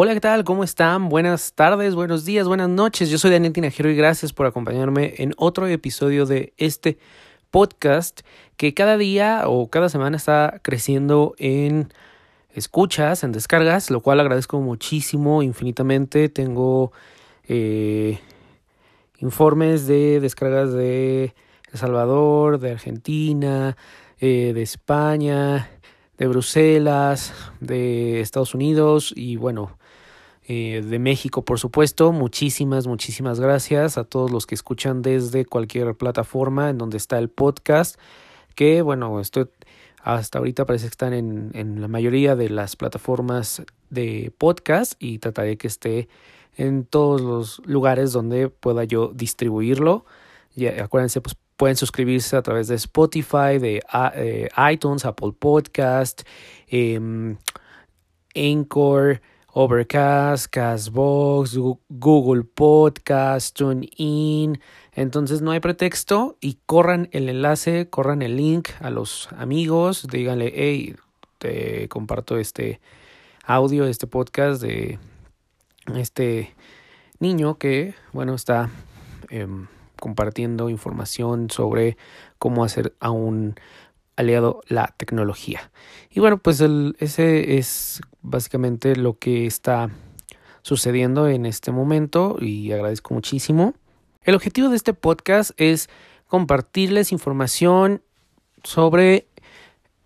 Hola, ¿qué tal? ¿Cómo están? Buenas tardes, buenos días, buenas noches. Yo soy Daniel Tinajero y gracias por acompañarme en otro episodio de este podcast que cada día o cada semana está creciendo en escuchas, en descargas, lo cual agradezco muchísimo, infinitamente. Tengo eh, informes de descargas de El Salvador, de Argentina, eh, de España, de Bruselas, de Estados Unidos y bueno, eh, de México, por supuesto. Muchísimas, muchísimas gracias a todos los que escuchan desde cualquier plataforma en donde está el podcast. Que bueno, esto hasta ahorita parece que están en, en la mayoría de las plataformas de podcast y trataré que esté en todos los lugares donde pueda yo distribuirlo. Y acuérdense, pues pueden suscribirse a través de Spotify, de eh, iTunes, Apple Podcast, eh, Anchor. Overcast, Castbox, Google Podcast, TuneIn. Entonces no hay pretexto y corran el enlace, corran el link a los amigos, díganle, hey, te comparto este audio, este podcast de este niño que, bueno, está em, compartiendo información sobre cómo hacer a un aliado la tecnología. Y bueno, pues el, ese es básicamente lo que está sucediendo en este momento y agradezco muchísimo. El objetivo de este podcast es compartirles información sobre,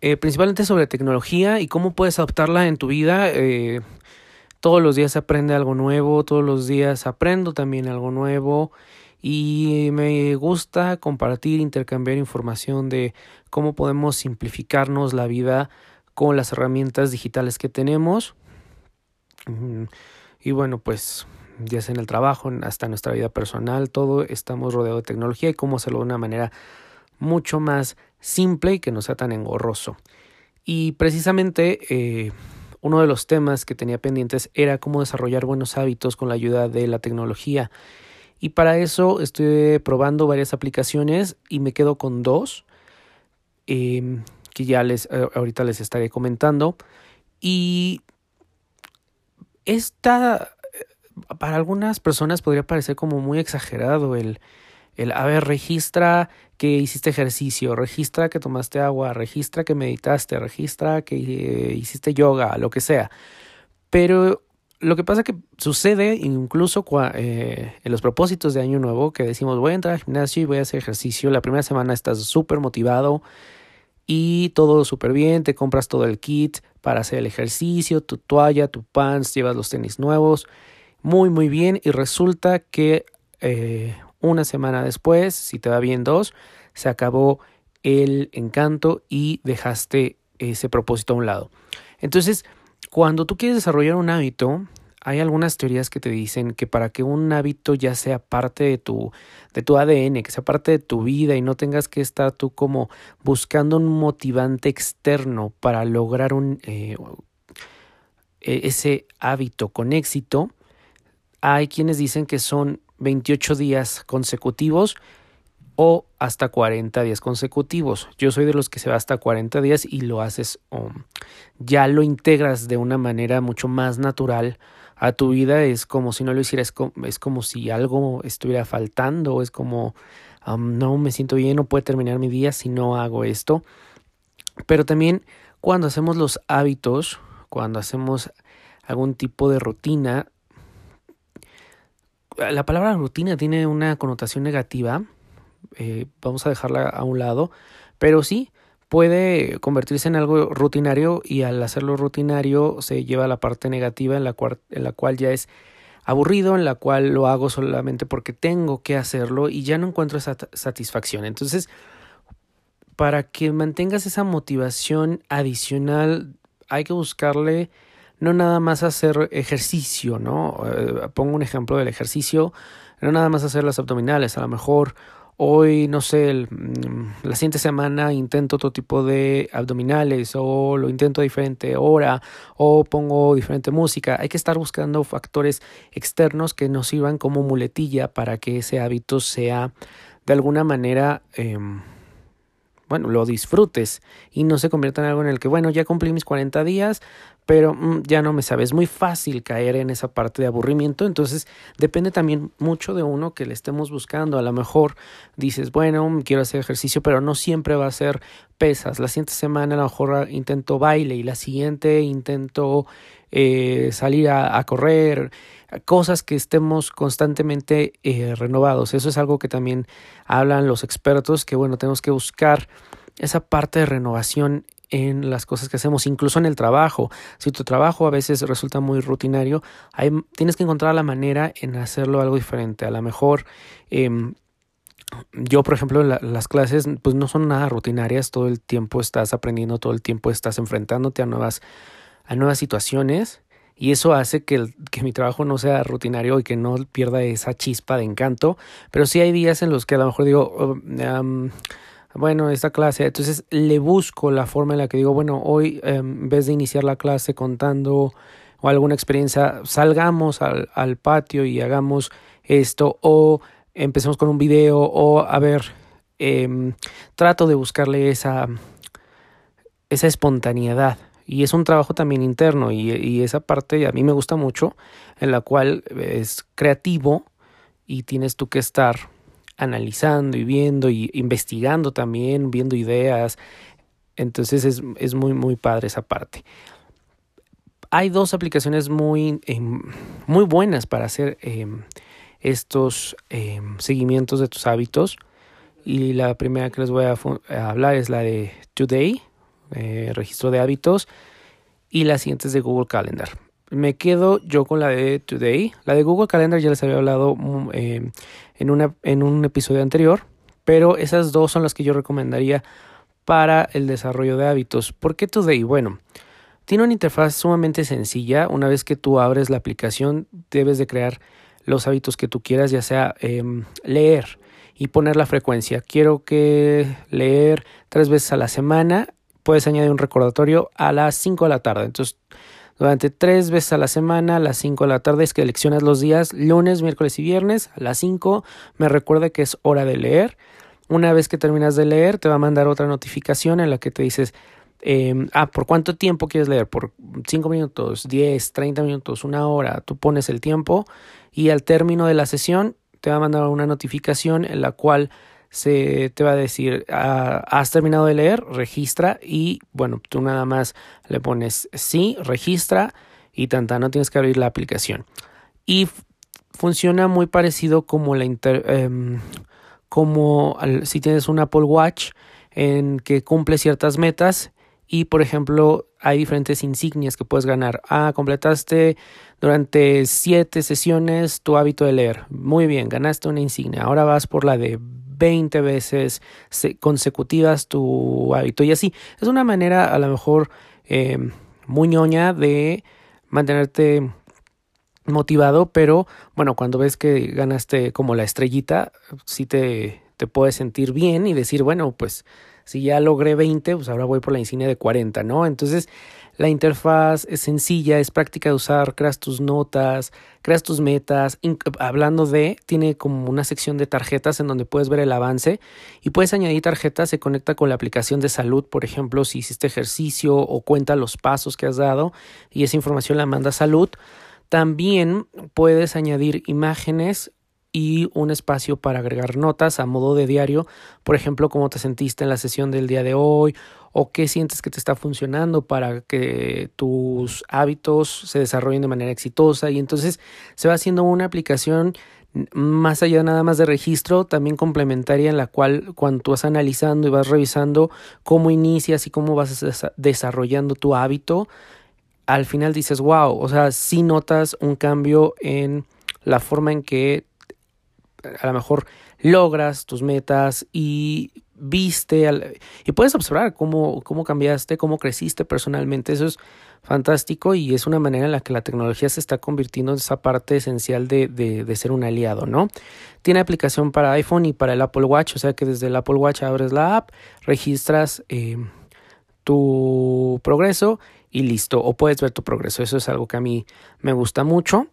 eh, principalmente sobre tecnología y cómo puedes adoptarla en tu vida. Eh, todos los días se aprende algo nuevo, todos los días aprendo también algo nuevo y me gusta compartir, intercambiar información de cómo podemos simplificarnos la vida con las herramientas digitales que tenemos. Y bueno, pues ya sea en el trabajo, hasta nuestra vida personal, todo estamos rodeados de tecnología y cómo hacerlo de una manera mucho más simple y que no sea tan engorroso. Y precisamente eh, uno de los temas que tenía pendientes era cómo desarrollar buenos hábitos con la ayuda de la tecnología. Y para eso estoy probando varias aplicaciones y me quedo con dos em, que ya les eh, ahorita les estaré comentando. Y esta eh, para algunas personas podría parecer como muy exagerado el, el, a ver, registra que hiciste ejercicio, registra que tomaste agua, registra que meditaste, registra que eh, hiciste yoga, lo que sea. Pero lo que pasa que sucede incluso eh, en los propósitos de Año Nuevo que decimos voy a entrar al gimnasio y voy a hacer ejercicio. La primera semana estás súper motivado y todo súper bien, te compras todo el kit para hacer el ejercicio, tu toalla, tu pants, llevas los tenis nuevos, muy muy bien y resulta que eh, una semana después, si te va bien dos, se acabó el encanto y dejaste ese propósito a un lado. Entonces, cuando tú quieres desarrollar un hábito, hay algunas teorías que te dicen que para que un hábito ya sea parte de tu, de tu ADN, que sea parte de tu vida y no tengas que estar tú como buscando un motivante externo para lograr un, eh, e, ese hábito con éxito, hay quienes dicen que son 28 días consecutivos o hasta 40 días consecutivos. Yo soy de los que se va hasta 40 días y lo haces, um, ya lo integras de una manera mucho más natural a tu vida. Es como si no lo hicieras, es como, si algo estuviera faltando, es como um, no me siento bien, no puedo terminar mi día si no hago esto. Pero también cuando hacemos los hábitos, cuando hacemos algún tipo de rutina, la palabra rutina tiene una connotación negativa eh, vamos a dejarla a un lado, pero sí puede convertirse en algo rutinario y al hacerlo rutinario se lleva a la parte negativa en la, cual, en la cual ya es aburrido, en la cual lo hago solamente porque tengo que hacerlo y ya no encuentro esa satisfacción. Entonces, para que mantengas esa motivación adicional, hay que buscarle no nada más hacer ejercicio, ¿no? Eh, pongo un ejemplo del ejercicio, no nada más hacer las abdominales, a lo mejor Hoy, no sé, mm, la siguiente semana intento otro tipo de abdominales o lo intento a diferente hora o pongo diferente música. Hay que estar buscando factores externos que nos sirvan como muletilla para que ese hábito sea de alguna manera, eh, bueno, lo disfrutes y no se convierta en algo en el que, bueno, ya cumplí mis 40 días, pero mm, ya no me sabe. Es muy fácil caer en esa parte de aburrimiento. Entonces, depende también mucho de uno que le estemos buscando. A lo mejor dices, bueno, quiero hacer ejercicio, pero no siempre va a ser pesas. La siguiente semana a lo mejor intento baile y la siguiente intento eh, salir a, correr, cosas que estemos constantemente eh, renovados. Eso es algo que también hablan los expertos, que bueno, tenemos que buscar esa parte de renovación en las cosas que hacemos, incluso en el trabajo. Si tu trabajo a veces resulta muy rutinario, hay, tienes que encontrar la manera en hacerlo algo diferente. A lo mejor em, yo, por ejemplo, las clases pues no son nada rutinarias, todo el tiempo estás aprendiendo, todo el tiempo estás enfrentándote a nuevas a nuevas situaciones y eso hace que, que, mi trabajo no sea rutinario y que no pierda esa chispa de encanto, pero sí hay días en los que a lo mejor digo, oh, bueno, esta clase, entonces le busco la forma en la que digo, bueno, hoy em, en vez de iniciar la clase contando o alguna experiencia, salgamos al, patio y hagamos esto o empecemos con un video o a ver, eh, trato de buscarle esa, esa espontaneidad y es un trabajo también interno y, esa parte a mí me gusta mucho, en la cual es creativo y tienes tú que estar analizando y viendo y investigando también, viendo ideas. Entonces es, es muy, muy padre esa parte. Hay dos aplicaciones muy, em, muy buenas para hacer em, estos em, seguimientos de tus hábitos. Y la primera que les voy a hablar es la de Today, eh, registro de hábitos y las siguientes de Google Calendar. Me quedo yo con la de Today. La de Google Calendar ya les había hablado mm, eh, en, una, en un episodio anterior, pero esas dos son las que yo recomendaría para el desarrollo de hábitos. ¿Por qué Today? Bueno, tiene una interfaz sumamente sencilla. Una vez que tú abres la aplicación, debes de crear los hábitos que tú quieras, ya sea em, leer y poner la frecuencia. Quiero que leer tres veces a la semana puedes añadir un recordatorio a las 5 de la tarde. Entonces, durante tres veces a la semana, a las 5 de la tarde, es que eleccionas los días, lunes, miércoles y viernes, a las 5, me recuerda que es hora de leer. Una vez que terminas de leer, te va a mandar otra notificación en la que te dices, em, ah, ¿por cuánto tiempo quieres leer? ¿Por 5 minutos, 10, 30 minutos, una hora? Tú pones el tiempo y al término de la sesión te va a mandar una notificación en la cual se te va a decir, ah, has terminado de leer, registra y bueno, tú nada más le pones sí, registra y tanta, no tienes que abrir la aplicación. Y funciona muy parecido como la em, como si tienes un Apple Watch en que cumple ciertas metas y por ejemplo hay diferentes insignias que puedes ganar. Ah, completaste durante siete sesiones tu hábito de leer. Muy bien, ganaste una insignia. Ahora vas por la de 20 veces consecutivas tu hábito y así. Es una manera a lo mejor eh, de mantenerte motivado, pero bueno, cuando ves que ganaste como la estrellita, sí te, te puedes sentir bien y decir, bueno, pues si ya logré 20, pues ahora voy por la insignia de 40, ¿no? Entonces, la interfaz es sencilla, es práctica de usar, creas tus notas, creas tus metas. Hablando de, tiene como una sección de tarjetas en donde puedes ver el avance y puedes añadir tarjetas, se conecta con la aplicación de salud, por ejemplo, si hiciste ejercicio o cuenta los pasos que has dado y esa información la manda a salud. También puedes añadir imágenes y un espacio para agregar notas a modo de diario, por ejemplo, cómo te sentiste en la sesión del día de hoy o qué sientes que te está funcionando para que tus hábitos se desarrollen de manera exitosa. Y entonces se va haciendo una aplicación más allá nada más de registro, también complementaria en la cual cuando tú vas analizando y vas revisando cómo inicias y cómo vas desarrollando tu hábito, al final dices, wow, o sea, sí notas un cambio en la forma en que a lo mejor logras tus metas y viste y puedes observar cómo, cómo cambiaste, cómo creciste personalmente. Eso es fantástico y es una manera en la que la tecnología se está convirtiendo en esa parte esencial de, de, ser un aliado, ¿no? Tiene aplicación para iPhone y para el Apple Watch, o sea que desde el Apple Watch abres la app, registras eh, tu progreso y listo, o puedes ver tu progreso. Eso es algo que a mí me gusta mucho.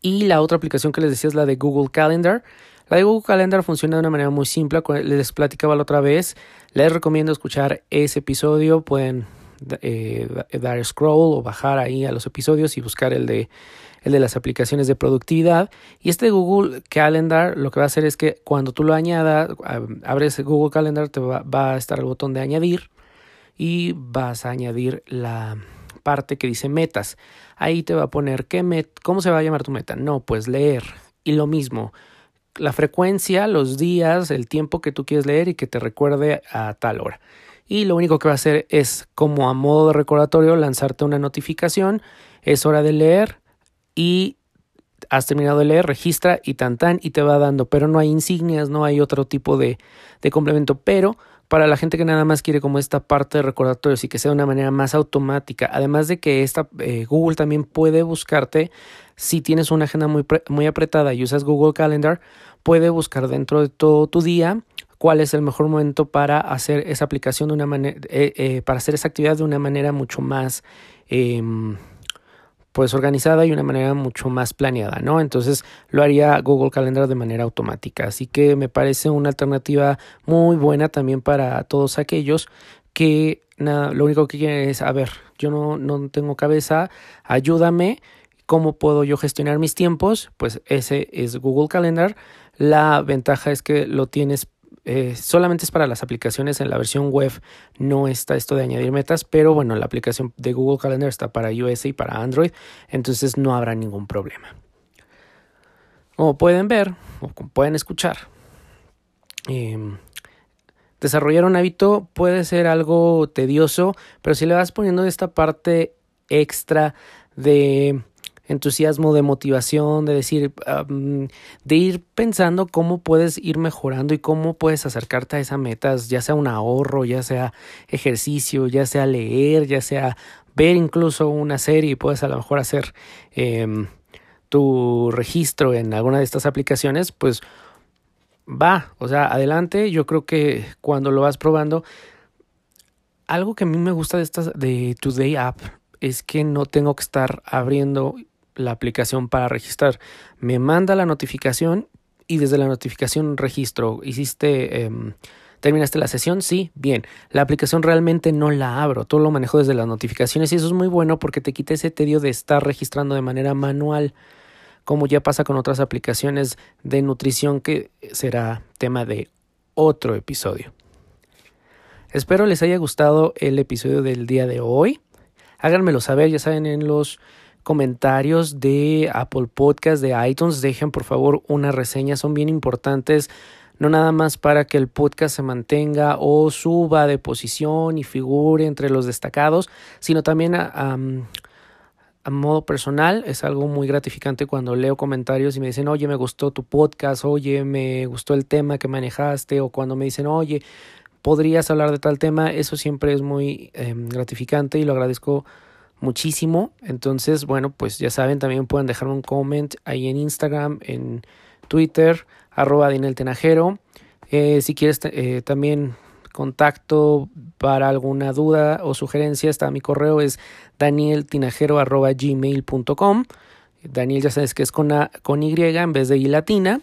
Y la otra aplicación que les decía es la de Google Calendar, La de Google Calendar funciona de una manera muy simple, les platicaba la otra vez, les recomiendo escuchar ese episodio, pueden eh, dar scroll o bajar ahí a los episodios y buscar el de el de las aplicaciones de productividad. Y este Google Calendar lo que va a hacer es que cuando tú lo añadas, abres Google Calendar, te va, a estar el botón de añadir y vas a añadir la parte que dice metas. Ahí te va a poner qué met cómo se va a llamar tu meta. No, pues leer. Y lo mismo, la frecuencia, los días, el tiempo que tú quieres leer y que te recuerde a tal hora. Y lo único que va a hacer es, como a modo de recordatorio, lanzarte una notificación. Es hora de leer y has terminado de leer, registra y tan tan y te va dando, pero no hay insignias, no hay otro tipo de, complemento, pero para la gente que nada más quiere como esta parte de recordatorios y que sea de una manera más automática, además de que esta eh, Google también puede buscarte si tienes una agenda muy, muy apretada y usas Google Calendar, puede buscar dentro de todo tu día cuál es el mejor momento para hacer esa aplicación de una manera, eh, eh, para hacer esa actividad de una manera mucho más em, pues organizada y una manera mucho más planeada, ¿no? Entonces lo haría Google Calendar de manera automática. Así que me parece una alternativa muy buena también para todos aquellos que nada, lo único que quieren es, a ver, yo no, no tengo cabeza, ayúdame, ¿cómo puedo yo gestionar mis tiempos? Pues ese es Google Calendar. La ventaja es que lo tienes eh, solamente es para las aplicaciones en la versión web, no está esto de añadir metas, pero bueno, la aplicación de Google Calendar está para iOS y para Android, entonces no habrá ningún problema. Como pueden ver o como pueden escuchar, em, desarrollar un hábito puede ser algo tedioso, pero si le vas poniendo esta parte extra de entusiasmo, de motivación, de decir, de ir pensando cómo puedes ir mejorando y cómo puedes acercarte a esas metas, ya sea un ahorro, ya sea ejercicio, ya sea leer, ya sea ver incluso una serie y puedes a lo mejor hacer em, tu registro en alguna de estas aplicaciones, pues va, o sea, adelante, yo creo que cuando lo vas probando, algo que a mí me gusta de estas de Today App es que no tengo que estar abriendo la aplicación para registrar. Me manda la notificación y desde la notificación registro. ¿Hiciste, em, terminaste la sesión? Sí, bien. La aplicación realmente no la abro, todo lo manejo desde las notificaciones y eso es muy bueno porque te quita ese tedio de estar registrando de manera manual, como ya pasa con otras aplicaciones de nutrición que será tema de otro episodio. Espero les haya gustado el episodio del día de hoy. Háganmelo saber, ya saben, en los comentarios de Apple Podcast, de iTunes. Dejen por favor una reseña, son bien importantes. No nada más para que el podcast se mantenga o suba de posición y figure entre los destacados, sino también a, a modo personal. Es algo muy gratificante cuando leo comentarios y me dicen, oye, me gustó tu podcast, oye, me gustó el tema que manejaste, o cuando me dicen, oye, podrías hablar de tal tema. Eso siempre es muy em, gratificante y lo agradezco muchísimo. Entonces, bueno, pues ya saben, también pueden dejarme un comment ahí en Instagram, en Twitter, arroba Dinel Tenajero. Eh, si quieres eh, también contacto para alguna duda o sugerencia, está mi correo, es danieltinajero arroba gmail.com. Daniel ya sabes que es con, con Y en vez de I latina.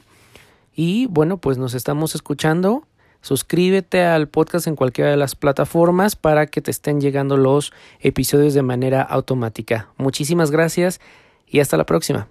Y bueno, pues nos estamos escuchando Suscríbete al podcast en cualquiera de las plataformas para que te estén llegando los episodios de manera automática. Muchísimas gracias y hasta la próxima.